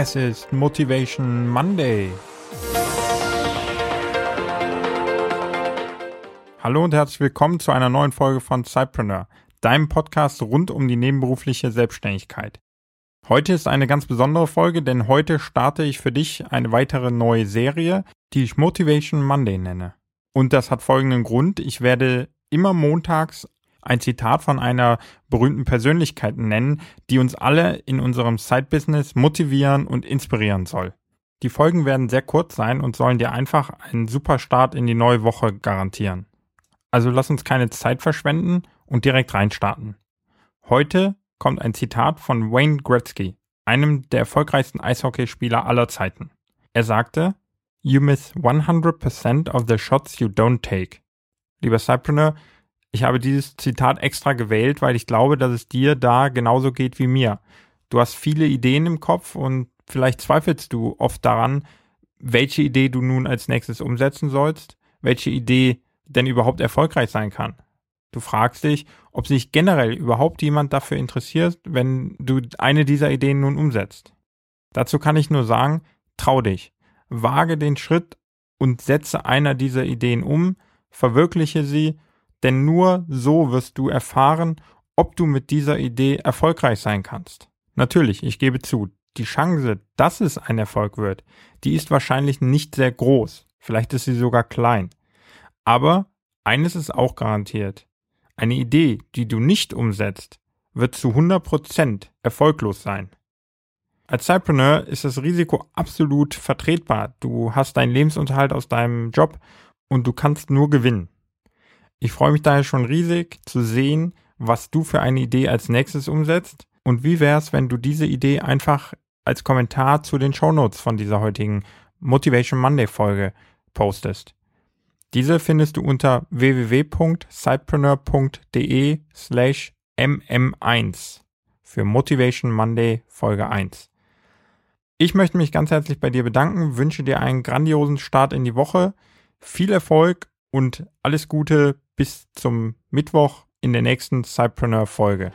Es ist Motivation Monday. Hallo und herzlich willkommen zu einer neuen Folge von Cypreneur, deinem Podcast rund um die nebenberufliche Selbstständigkeit. Heute ist eine ganz besondere Folge, denn heute starte ich für dich eine weitere neue Serie, die ich Motivation Monday nenne. Und das hat folgenden Grund. Ich werde immer montags ein Zitat von einer berühmten Persönlichkeit nennen, die uns alle in unserem Side-Business motivieren und inspirieren soll. Die Folgen werden sehr kurz sein und sollen dir einfach einen super Start in die neue Woche garantieren. Also lass uns keine Zeit verschwenden und direkt reinstarten. Heute kommt ein Zitat von Wayne Gretzky, einem der erfolgreichsten Eishockeyspieler aller Zeiten. Er sagte, You miss 100% of the shots you don't take. Lieber Cypreneur, ich habe dieses Zitat extra gewählt, weil ich glaube, dass es dir da genauso geht wie mir. Du hast viele Ideen im Kopf und vielleicht zweifelst du oft daran, welche Idee du nun als nächstes umsetzen sollst, welche Idee denn überhaupt erfolgreich sein kann. Du fragst dich, ob sich generell überhaupt jemand dafür interessiert, wenn du eine dieser Ideen nun umsetzt. Dazu kann ich nur sagen, trau dich, wage den Schritt und setze einer dieser Ideen um, verwirkliche sie denn nur so wirst du erfahren, ob du mit dieser Idee erfolgreich sein kannst. Natürlich, ich gebe zu, die Chance, dass es ein Erfolg wird, die ist wahrscheinlich nicht sehr groß. Vielleicht ist sie sogar klein. Aber eines ist auch garantiert. Eine Idee, die du nicht umsetzt, wird zu 100% erfolglos sein. Als Cypreneur ist das Risiko absolut vertretbar. Du hast deinen Lebensunterhalt aus deinem Job und du kannst nur gewinnen. Ich freue mich daher schon riesig zu sehen, was du für eine Idee als nächstes umsetzt und wie wär's, wenn du diese Idee einfach als Kommentar zu den Shownotes von dieser heutigen Motivation Monday Folge postest. Diese findest du unter www.sidepreneur.de slash mm1 für Motivation Monday Folge 1. Ich möchte mich ganz herzlich bei dir bedanken, wünsche dir einen grandiosen Start in die Woche, viel Erfolg und alles Gute bis zum Mittwoch in der nächsten Cypreneur-Folge.